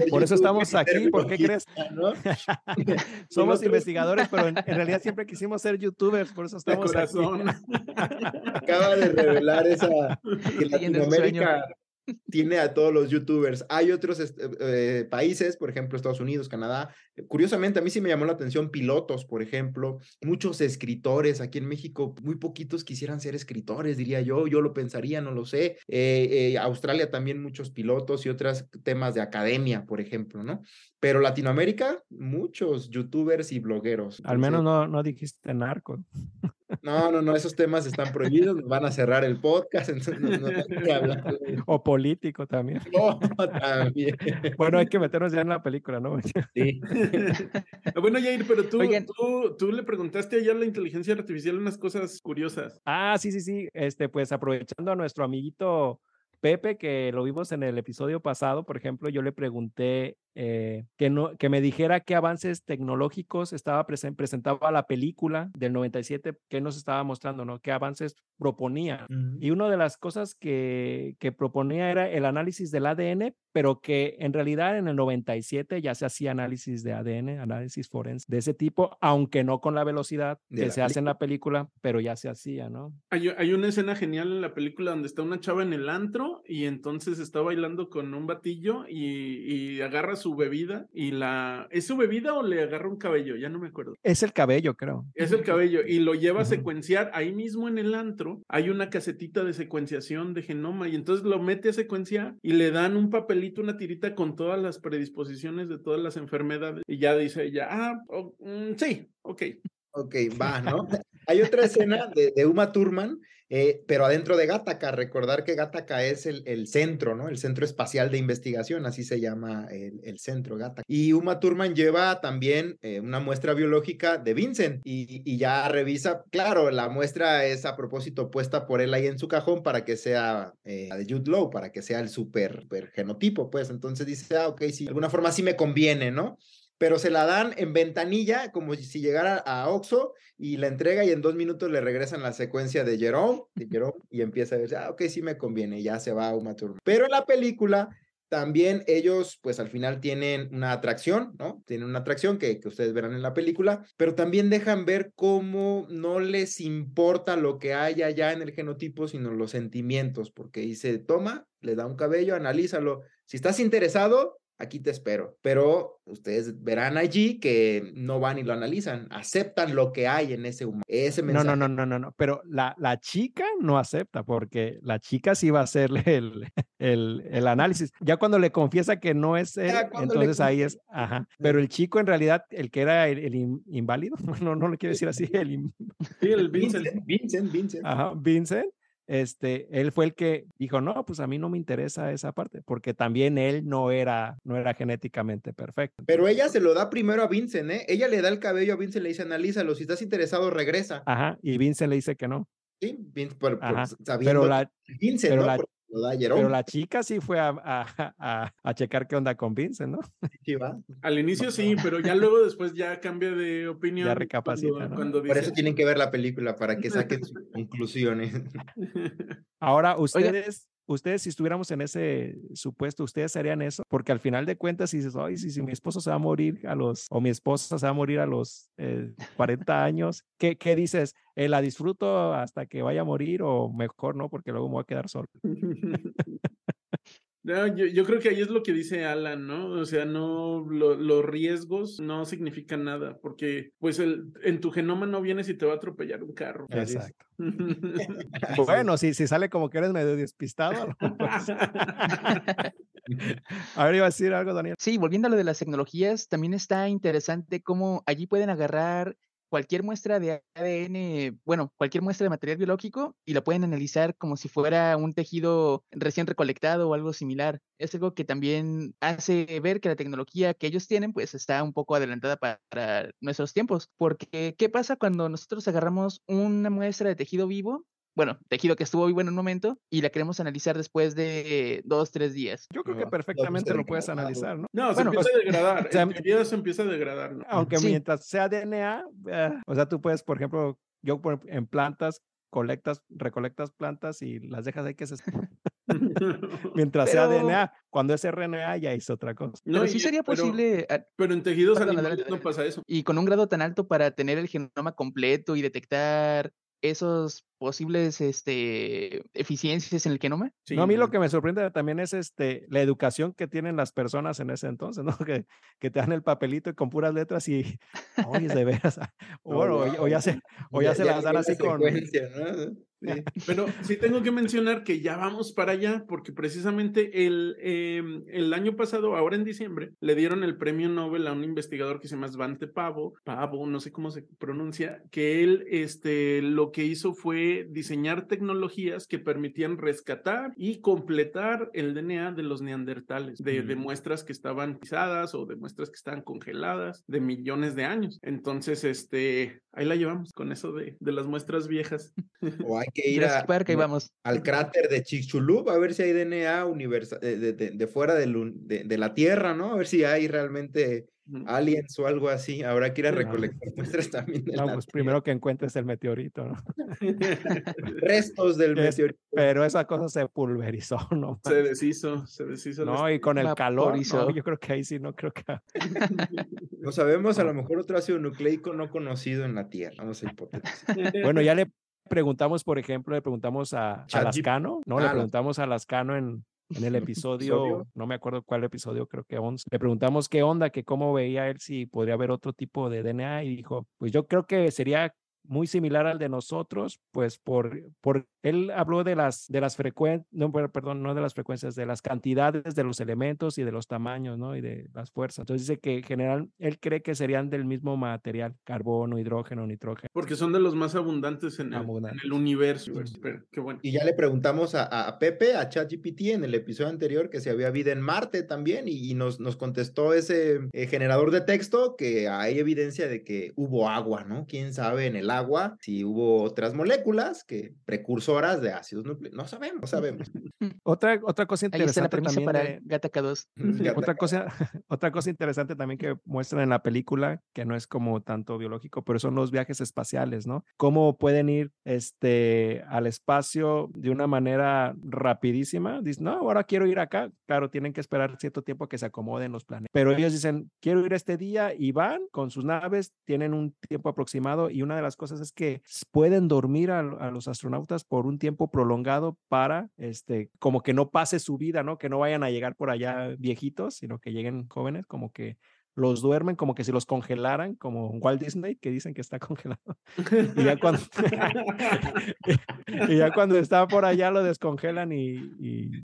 Por eso estamos aquí, ¿por qué crees? ¿no? Somos investigadores, pero en, realidad siempre quisimos ser youtubers, por eso estamos aquí. Acaba de revelar esa... Que Latinoamérica tiene a todos los youtubers. Hay otros este, eh, países, por ejemplo, Estados Unidos, Canadá. Curiosamente, a mí sí me llamó la atención pilotos, por ejemplo, muchos escritores. Aquí en México, muy poquitos quisieran ser escritores, diría yo. Yo lo pensaría, no lo sé. Eh, eh, Australia también muchos pilotos y otros temas de academia, por ejemplo, ¿no? Pero Latinoamérica, muchos youtubers y blogueros. Al menos no, no dijiste narco. No, no, no, esos temas están prohibidos, nos van a cerrar el podcast, entonces no, hay que hablar. O político también. No, también. Bueno, hay que meternos ya en la película, ¿no? Sí. bueno, Jair, pero tú, tú, tú, le preguntaste allá a la inteligencia artificial unas cosas curiosas. Ah, sí, sí, sí. Este, pues aprovechando a nuestro amiguito Pepe, que lo vimos en el episodio pasado, por ejemplo, yo le pregunté eh, que, no, que me dijera qué avances tecnológicos estaba presentaba la película del 97, qué nos estaba mostrando, ¿no? ¿Qué avances proponía? Y una de las cosas que, que proponía era el análisis del ADN, pero que en realidad en el 97 ya se hacía análisis de ADN, análisis forense de ese tipo, aunque no con la velocidad que se hace en la película, pero ya se hacía, ¿no? Hay, hay una escena genial en la película donde está una chava en el antro y entonces está bailando con un batillo y, y agarra su bebida y la... ¿Es su bebida o le agarra un cabello? Ya no me acuerdo. Es el cabello, creo. Es el cabello y lo lleva a secuenciar. Ahí mismo en el antro hay una casetita de secuenciación de genoma y entonces lo mete a secuenciar y le dan un papelito, una tirita con todas las predisposiciones de todas las enfermedades y ya dice ella, ah, mm, sí, ok. Ok, va, ¿no? Hay otra escena de, de Uma Thurman eh, pero adentro de Gattaca, recordar que Gattaca es el, el, centro, ¿no? El Centro Espacial de Investigación, así se llama el, el centro Gattaca. Y Uma Thurman lleva también eh, una muestra biológica de Vincent y, y, ya revisa, claro, la muestra es a propósito puesta por él ahí en su cajón para que sea eh, de Jude Law, para que sea el super, super genotipo, pues. Entonces dice, ah, ok, sí, de alguna forma sí me conviene, ¿no? Pero se la dan en ventanilla, como si llegara a Oxo y la entrega y en dos minutos le regresan la secuencia de Jerome, de Jerome y empieza a ver, ah, ok, sí me conviene, ya se va a Uma Thurman. Pero en la película también ellos, pues al final tienen una atracción, ¿no? Tienen una atracción que, que ustedes verán en la película, pero también dejan ver cómo no les importa lo que haya ya en el genotipo, sino los sentimientos, porque dice, toma, le da un cabello, analízalo. Si estás interesado, aquí te espero. Pero ustedes verán allí que no van y lo analizan, aceptan lo que hay en ese humano. Ese No, mensaje. no, no, no, no, no. Pero la, la chica no acepta porque la chica sí va a hacerle el, el, el análisis. Ya cuando le confiesa que no es él, le entonces ahí es, ajá. Pero el chico en realidad, el que era el, el in- inválido, no, no lo quiero decir así, el, in- Sí, el. Vincent, Vincent, Vincent. ajá, Vincent, este, él fue el que dijo, no, pues a mí no me interesa esa parte, porque también él no era, no era genéticamente perfecto. Pero ella se lo da primero a Vincent, ¿eh? Ella le da el cabello a Vincent, le dice, analízalo, si estás interesado, regresa. Ajá, y Vincent le dice que no. Sí, Vin- por- por- Ajá, sabiendo Pero la, Vincent, pero ¿no? la- lo da Jerome. pero la chica sí fue a, a, a, a checar qué onda con Vincent, ¿no? Sí, va. Al inicio sí, pero ya luego después ya cambia de opinión. recapacita, cuando, ¿no? cuando Por eso tienen que ver la película, para que saquen sus conclusiones. Ahora, ustedes, ustedes si estuviéramos en ese supuesto, ¿ustedes harían eso? Porque al final de cuentas, si dices, ay, si, si mi esposo se va a morir a los, o mi esposa se va a morir a los eh, 40 años, ¿qué, qué dices? Eh, ¿La disfruto hasta que vaya a morir o mejor no? Porque luego me voy a quedar solo. No, yo, yo creo que ahí es lo que dice Alan, ¿no? O sea, no, lo- los riesgos no significan nada, porque pues el, en tu genoma no viene si te va a atropellar un carro. Exacto. Bueno, si, si sale como que eres medio despistado. sí. a ver, iba a decir algo, Daniel. Sí, volviendo a lo de las tecnologías, también está interesante cómo allí pueden agarrar cualquier muestra de ADN, bueno, cualquier muestra de material biológico y la pueden analizar como si fuera un tejido recién recolectado o algo similar. Es algo que también hace ver que la tecnología que ellos tienen pues está un poco adelantada pa- para nuestros tiempos. Porque, ¿qué pasa cuando nosotros agarramos una muestra de tejido vivo? Bueno, tejido que estuvo vivo en un momento y la queremos analizar después de dos, tres días. Yo creo que perfectamente pues, lo puedes analizar, ¿no? No, se Bueno, empieza a degradar. o sea, en teoría se empieza a degradar, ¿no? Aunque Sí. mientras sea DNA, eh, o sea, tú puedes, por ejemplo, yo en plantas colectas, recolectas plantas y las dejas ahí que se mientras sea DNA, cuando es RNA ya es otra cosa. No, Pero sí sería pero- posible ah, Pero en tejidos Perdón, animales no pasa eso. y con un grado tan alto para tener el genoma completo y detectar esos posibles este, eficiencias en el genoma. Sí, no, a mí lo que me sorprende también es este la educación que tienen las personas en ese entonces, ¿no? Que, que te dan el papelito y con puras letras y, oye, de veras, o, ya- o ya se, o ya, se las dan así la con... Sí. Pero sí tengo que mencionar que ya vamos para allá, porque precisamente el, em, el año pasado, ahora en diciembre, le dieron el premio Nobel a un investigador que se llama Svante Pavo, Pavo, no sé cómo se pronuncia, que él este, lo que hizo fue diseñar tecnologías que permitían rescatar y completar el DNA de los neandertales, de, de Mm. muestras que estaban pisadas o de muestras que estaban congeladas de millones de años. Entonces, este, ahí la llevamos con eso de, de las muestras viejas. O hay que ir a- Jurassic Park, ahí vamos. al cráter de Chicxulub a ver si hay DNA universal de, de- de- fuera del de, de la Tierra, ¿no? A ver si hay realmente Ujú. aliens o algo así. Habrá que ir a Sí. recolectar muestras también de No, la pues Tierra. primero que encuentres el meteorito, ¿no? restos del Es- meteorito. Pero esa cosa se pulverizó, ¿no? Se deshizo, se deshizo. No, y con el calor, no, yo creo que ahí sí no creo que... No sabemos, a lo mejor otro ácido nucleico no conocido en la Tierra. Vamos a hipotetizar. Bueno, ya le preguntamos, por ejemplo, le preguntamos a, a. Lascano, ¿no? Le Ah, preguntamos a Lascano en, en el episodio, ¿Episodio? no me acuerdo cuál episodio, creo que 11. Le preguntamos qué onda, que cómo veía él si podría haber otro tipo de DNA y dijo, pues yo creo que sería muy similar al de nosotros, pues por, por él habló de las, de las frecuencias, no, per- perdón, no de las frecuencias, de las cantidades de los elementos y de los tamaños, ¿no? Y de las fuerzas. Entonces dice que en general él cree que serían del mismo material, carbono, hidrógeno, nitrógeno. Porque son de los más abundantes en el, en el universo. Mm. Pero, qué bueno. Y ya le preguntamos a, a- a Pepe, a ChatGPT, en el episodio anterior, que si había vida en Marte también, y, y nos, nos contestó ese eh, generador de texto que hay evidencia de que hubo agua, ¿no? ¿Quién sabe en el agua si hubo otras moléculas que precursoras de ácidos nucleicos? No sabemos, no sabemos. Otra, otra cosa Ahí está la interesante premisa también para de, Gata K2. Ya otra cosa, otra cosa interesante también que muestran en la película, que no es como tanto biológico, pero son los viajes espaciales, ¿no? Cómo pueden ir este, al espacio de una manera rapidísima. Dicen, no, ahora quiero ir acá. Claro, tienen que esperar cierto tiempo a que se acomoden los planetas. Pero ellos dicen, quiero ir este día y van con sus naves, tienen un tiempo aproximado y una de las cosas cosas es que pueden dormir a, a, los astronautas por un tiempo prolongado para, este, como que no pase su vida, ¿no? Que no vayan a llegar por allá viejitos, sino que lleguen jóvenes, como que los duermen como que si los congelaran, como Walt Disney, que dicen que está congelado. Y ya cuando, y ya cuando está por allá lo descongelan y,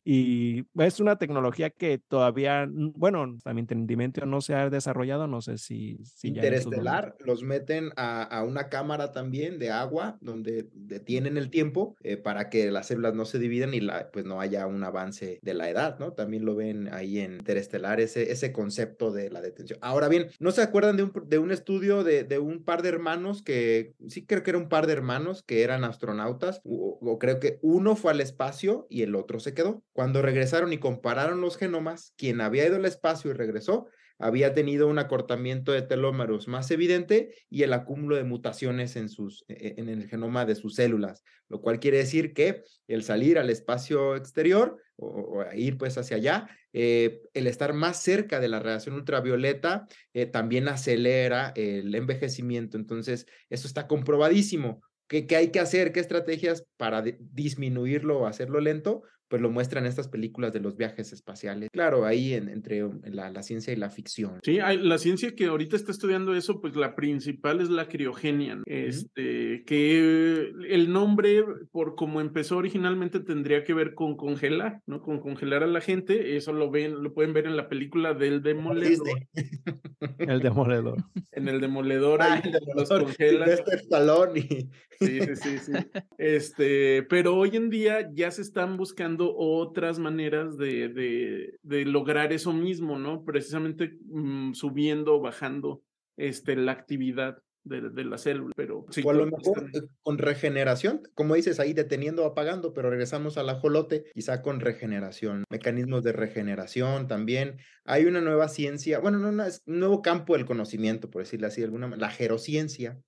y, es una tecnología que todavía, bueno, a mi entendimiento no se ha desarrollado, no sé si... si Interestelar, los meten a, a, una cámara también de agua donde detienen el tiempo eh, para que las células no se dividan y la, pues no haya un avance de la edad, ¿no? También lo ven ahí en Interestelar, ese, ese concepto de la detención. Ahora bien, ¿no se acuerdan de un, de un estudio de, de, un par de hermanos que, sí creo que era un par de hermanos que eran astronautas, o, o, creo que uno fue al espacio y el otro se quedó? Cuando regresaron y compararon los genomas, quien había ido al espacio y regresó, había tenido un acortamiento de telómeros más evidente y el acúmulo de mutaciones en, sus, e, en el genoma de sus células, lo cual quiere decir que el salir al espacio exterior o, ir pues hacia allá, eh, el estar más cerca de la radiación ultravioleta eh, también acelera el envejecimiento. Entonces, eso está comprobadísimo. ¿Qué, ¿Qué, hay que hacer? ¿Qué estrategias para disminuirlo o hacerlo lento? Pues lo muestran estas películas de los viajes espaciales. Claro, ahí en, entre la, la, ciencia y la ficción. Sí, hay, la ciencia que ahorita está estudiando eso, pues la principal es la criogenia, ¿no? este, que el nombre, por como empezó originalmente, tendría que ver con congelar, ¿no? Con congelar a la gente, eso lo ven, lo pueden ver en la película del demoledor. el demoledor. En el demoledor, ah, ahí el demoledor, los congelan. Este estalón y... Sí, sí, sí, sí. Este, pero hoy en día ya se están buscando otras maneras de, de, de lograr eso mismo, ¿no? Precisamente mmm, subiendo, bajando este, la actividad de, de, la célula, pero sí, o a lo mejor están... con regeneración, como dices ahí, deteniendo o apagando, pero regresamos al ajolote, quizá con regeneración, mecanismos de regeneración también. Hay una nueva ciencia, bueno, no, no es un nuevo campo del conocimiento, por decirlo así, alguna la gerociencia,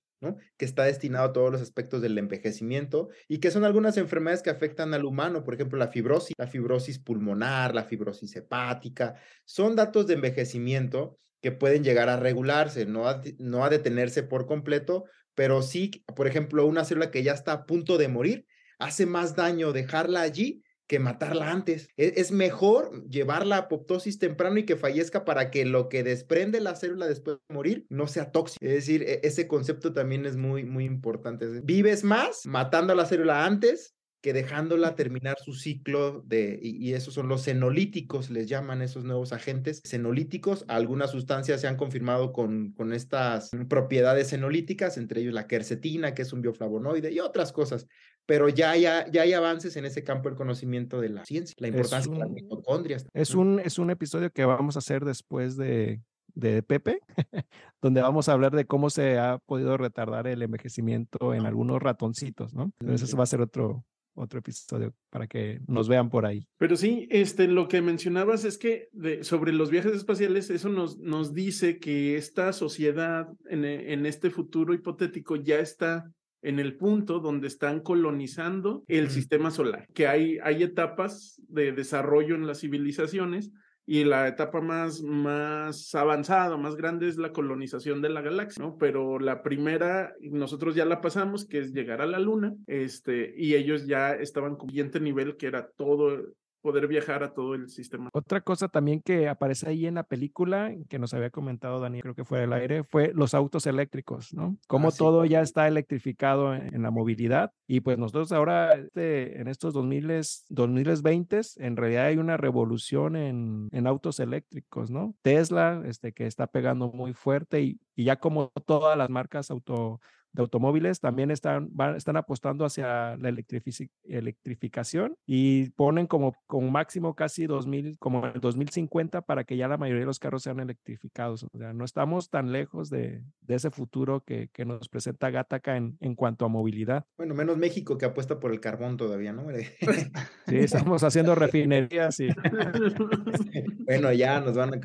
que está destinado a todos los aspectos del envejecimiento y que son algunas enfermedades que afectan al humano, por ejemplo, la fibrosis, la fibrosis pulmonar, la fibrosis hepática, son datos de envejecimiento que pueden llegar a regularse, no no a detenerse por completo, pero sí, por ejemplo, una célula que ya está a punto de morir, hace más daño dejarla allí que matarla antes. Es, es, mejor llevar la apoptosis temprano y que fallezca para que lo que desprende la célula después de morir no sea tóxico. Es decir, ese concepto también es muy, muy importante. Vives más matando a la célula antes que dejándola terminar su ciclo de, y, y, esos son los senolíticos, les llaman esos nuevos agentes senolíticos. Algunas sustancias se han confirmado con, con estas propiedades senolíticas, entre ellos la quercetina, que es un bioflavonoide, y otras cosas. Pero ya hay, ya hay avances en ese campo del conocimiento de la ciencia, la importancia un, de las mitocondrias. Es un, es un episodio que vamos a hacer después de, de Pepe, donde vamos a hablar de cómo se ha podido retardar el envejecimiento en algunos ratoncitos, ¿no? Entonces, eso va a ser otro, otro episodio para que nos vean por ahí. Pero sí, este, lo que mencionabas es que de, sobre los viajes espaciales, eso nos, nos dice que esta sociedad en, en este futuro hipotético ya está en el punto donde están colonizando el sistema solar, que hay, hay etapas de desarrollo en las civilizaciones y la etapa más, más avanzada, más grande es la colonización de la galaxia, ¿no? Pero la primera, nosotros ya la pasamos, que es llegar a la luna, este, y ellos ya estaban con siguiente nivel, que era todo poder viajar a todo el sistema. Otra cosa también que aparece ahí en la película, que nos había comentado Daniel, creo que fue el aire, fue los autos eléctricos, ¿no? Cómo ah, sí. todo ya está electrificado en, en, la movilidad y pues nosotros ahora este, en estos 2000, 2020 en realidad hay una revolución en, en autos eléctricos, ¿no? Tesla, este, que está pegando muy fuerte y, y ya como todas las marcas auto de automóviles también están, van, están apostando hacia la electrific electrificación y ponen como, como máximo casi 2000, como el 2050 para que ya la mayoría de los carros sean electrificados. O sea, no estamos tan lejos de, de ese futuro que, que, nos presenta Gataca en, en cuanto a movilidad. Bueno, menos México que apuesta por el carbón todavía, ¿no? sí, estamos haciendo refinerías y... bueno, ya nos van a...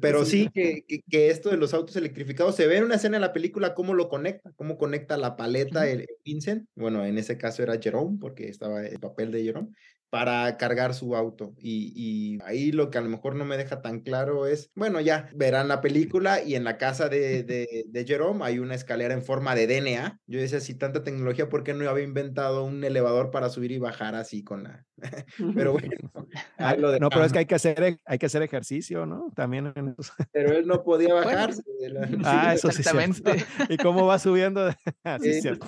Pero sí que, que, que, esto de los autos electrificados se ve en una escena en la película cómo lo conecta, cómo conecta la paleta, el Vincent, bueno, en ese caso era Jerome, porque estaba el papel de Jerome, para cargar su auto. Y, y, ahí lo que a lo mejor no me deja tan claro es, bueno, ya verán la película y en la casa de, de, de Jerome hay una escalera en forma de DNA. Yo decía, si tanta tecnología, ¿por qué no había inventado un elevador para subir y bajar así con la... pero bueno. Lo no, pero es que hay que hacer, hay que hacer ejercicio, ¿no? También. En pero él no podía bajar. Ah, eso sí. Exactamente. ¿Y cómo va subiendo? Así es cierto.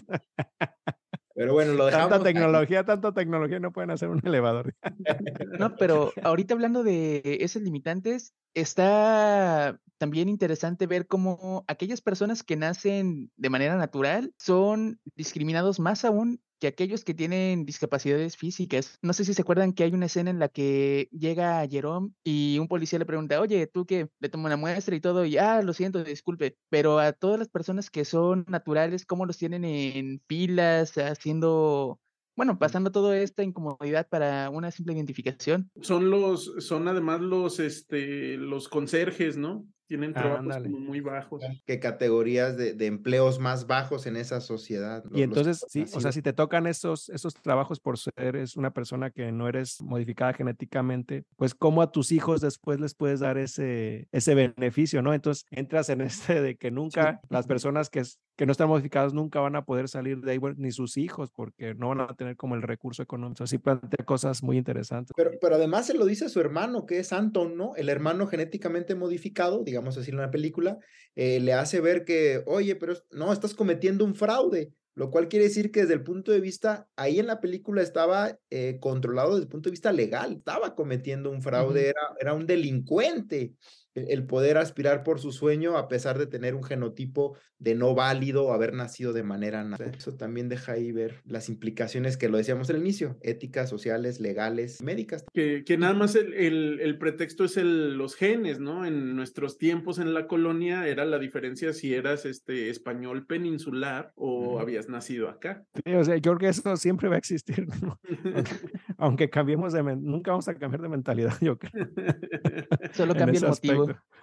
Pero bueno, lo dejamos. Tanta tecnología, tanta tecnología, no pueden hacer un elevador. No, pero ahorita hablando de esos limitantes, está también interesante ver cómo aquellas personas que nacen de manera natural son discriminados más aún que aquellos que tienen discapacidades físicas. No sé si se acuerdan que hay una escena en la que llega Jerome y un policía le pregunta, oye, ¿tú qué? Le toma una muestra y todo, y ah, lo siento, disculpe, pero a todas las personas que son naturales, ¿cómo los tienen en filas, haciendo bueno, pasando toda esta incomodidad para una simple identificación. Son los, son además los, este, los conserjes, ¿no? Tienen trabajos muy bajos. ¿Qué categorías de, de, empleos más bajos en esa sociedad? Y entonces, sí, o sea, si te tocan esos, esos trabajos por ser es una persona que no eres modificada genéticamente, pues cómo a tus hijos después les puedes dar ese, ese beneficio, ¿no? Entonces entras en este de que nunca las personas que, que no están modificadas nunca van a poder salir de ahí, ni sus hijos, porque no van a tener como el recurso económico. Así plantea cosas muy interesantes. Pero, pero además se lo dice a su hermano, que es Anton, ¿no? El hermano genéticamente modificado, digamos digamos así en la película, eh, le hace ver que, oye, pero no, estás cometiendo un fraude, lo cual quiere decir que desde el punto de vista, ahí en la película estaba eh, controlado desde el punto de vista legal, estaba cometiendo un fraude, era, era un delincuente el poder aspirar por su sueño a pesar de tener un genotipo de no válido o haber nacido de manera natural. Eso también deja ahí ver las implicaciones que lo decíamos al inicio, éticas, sociales, legales, médicas. Que, que nada más el, el, pretexto es el, los genes, ¿no? En nuestros tiempos en la colonia era la diferencia si eras este español peninsular o habías nacido acá. Sí, o sea, yo creo que eso siempre va a existir, aunque cambiemos de, nunca vamos a cambiar de mentalidad, yo creo. Solo cambia el motivo.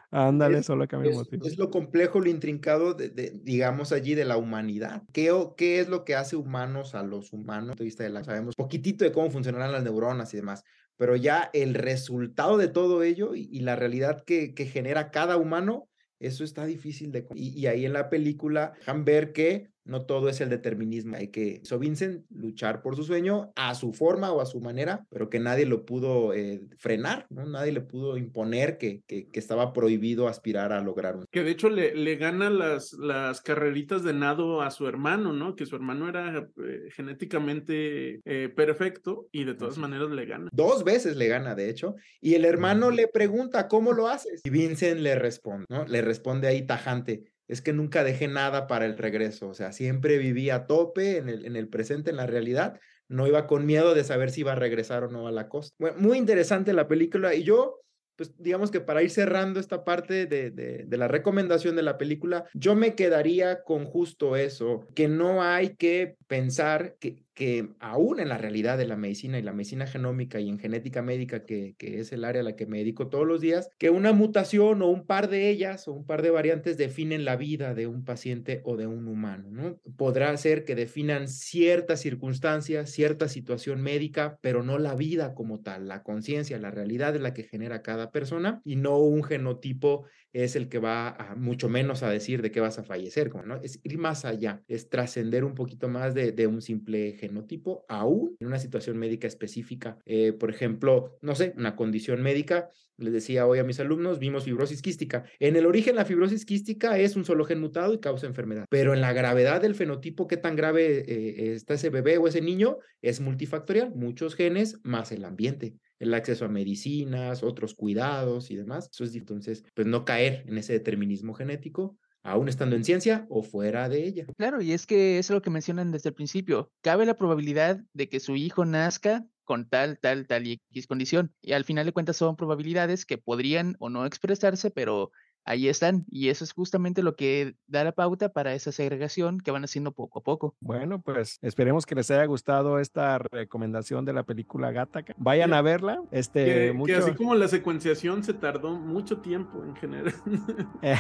Ándale, solo cambia es, es lo complejo, lo intrincado, de, digamos allí, de la humanidad. ¿Qué, ¿Qué es lo que hace humanos a los humanos? De vista de la, sabemos poquitito de cómo funcionarán las neuronas y demás, pero ya el resultado de todo ello y, la realidad que, que, genera cada humano, eso está difícil de... Y, y ahí en la película dejan ver que no todo es el determinismo. Hay que, so Vincent, luchar por su sueño a su forma o a su manera, pero que nadie lo pudo eh, frenar, ¿no? Nadie le pudo imponer que, que, estaba prohibido aspirar a lograr un. Que de hecho le, le gana las, las carreritas de nado a su hermano, ¿no? Que su hermano era eh, genéticamente eh, perfecto y de todas maneras le gana. Dos veces le gana, de hecho, y el hermano le pregunta, ¿cómo lo haces? Y Vincent le responde, ¿no? Le responde ahí tajante es que nunca dejé nada para el regreso, o sea, siempre viví a tope en el, en el presente, en la realidad, no iba con miedo de saber si iba a regresar o no a la costa. Bueno, muy interesante la película y yo, pues digamos que para ir cerrando esta parte de, de, de la recomendación de la película, yo me quedaría con justo eso, que no hay que pensar que, que aún en la realidad de la medicina y la medicina genómica y en genética médica, que, que, es el área a la que me dedico todos los días, que una mutación o un par de ellas o un par de variantes definen la vida de un paciente o de un humano. ¿no? Podrá ser que definan ciertas circunstancias, cierta situación médica, pero no la vida como tal, la conciencia, la realidad es la que genera cada persona y no un genotipo es el que va a, mucho menos a decir de qué vas a fallecer, ¿no? Es ir más allá, es trascender un poquito más de, de, un simple genotipo, aún en una situación médica específica. Eh, por ejemplo, no sé, una condición médica, les decía hoy a mis alumnos, vimos fibrosis quística. En el origen, la fibrosis quística es un solo gen mutado y causa enfermedad, pero en la gravedad del fenotipo, qué tan grave eh, está ese bebé o ese niño, es multifactorial, muchos genes más el ambiente el acceso a medicinas, otros cuidados y demás. Eso es entonces, pues no caer en ese determinismo genético, aún estando en ciencia o fuera de ella. Claro, y es que es lo que mencionan desde el principio. Cabe la probabilidad de que su hijo nazca con tal, tal, tal y X condición. Y al final de cuentas son probabilidades que podrían o no expresarse, pero ahí están. Y eso es justamente lo que da la pauta para esa segregación que van haciendo poco a poco. Bueno, pues esperemos que les haya gustado esta recomendación de la película Gataca. Vayan a verla. Este, que, así como la secuenciación se tardó mucho tiempo en general.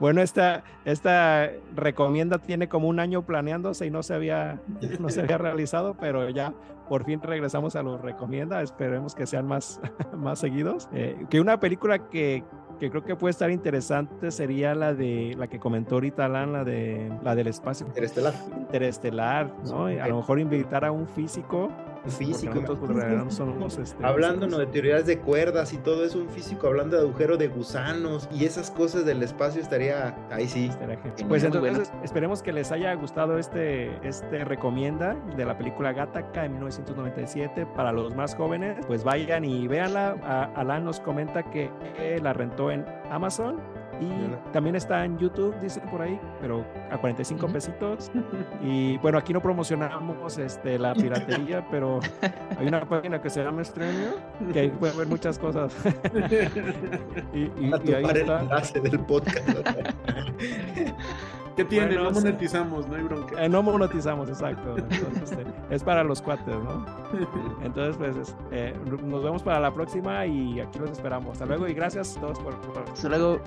Bueno, esta, esta recomienda tiene como un año planeándose y no se había, no se había realizado, pero ya por fin regresamos a los recomienda. Esperemos que sean más, más seguidos. Eh, que una película que, que creo que puede estar interesante sería la de la que comentó ahorita Alan, la de la del espacio. Interestelar. Interestelar, ¿no? A lo mejor invitar a un físico físico. Somos, este, hablando ¿no? de teorías de cuerdas y todo eso, un físico hablando de agujero de gusanos y esas cosas del espacio estaría ahí sí. pues entonces esperemos que les haya gustado este, este recomienda de la película Gattaca de 1997 para los más jóvenes. Pues vayan y véanla. Alan nos comenta que la rentó en Amazon y también está en YouTube, dicen por ahí, pero a 45 pesitos. Y bueno, aquí no promocionamos este, la piratería, pero hay una página que se llama Estremio, que ahí pueden ver muchas cosas. y, y, y ahí está. el enlace del podcast. ¿Qué tiene? no monetizamos, no hay bronca. Eh, no monetizamos, exacto. Entonces, este, es para los cuates, ¿no? Entonces, pues, eh, nos vemos para la próxima y aquí los esperamos. Hasta luego y gracias a todos por... Hasta luego.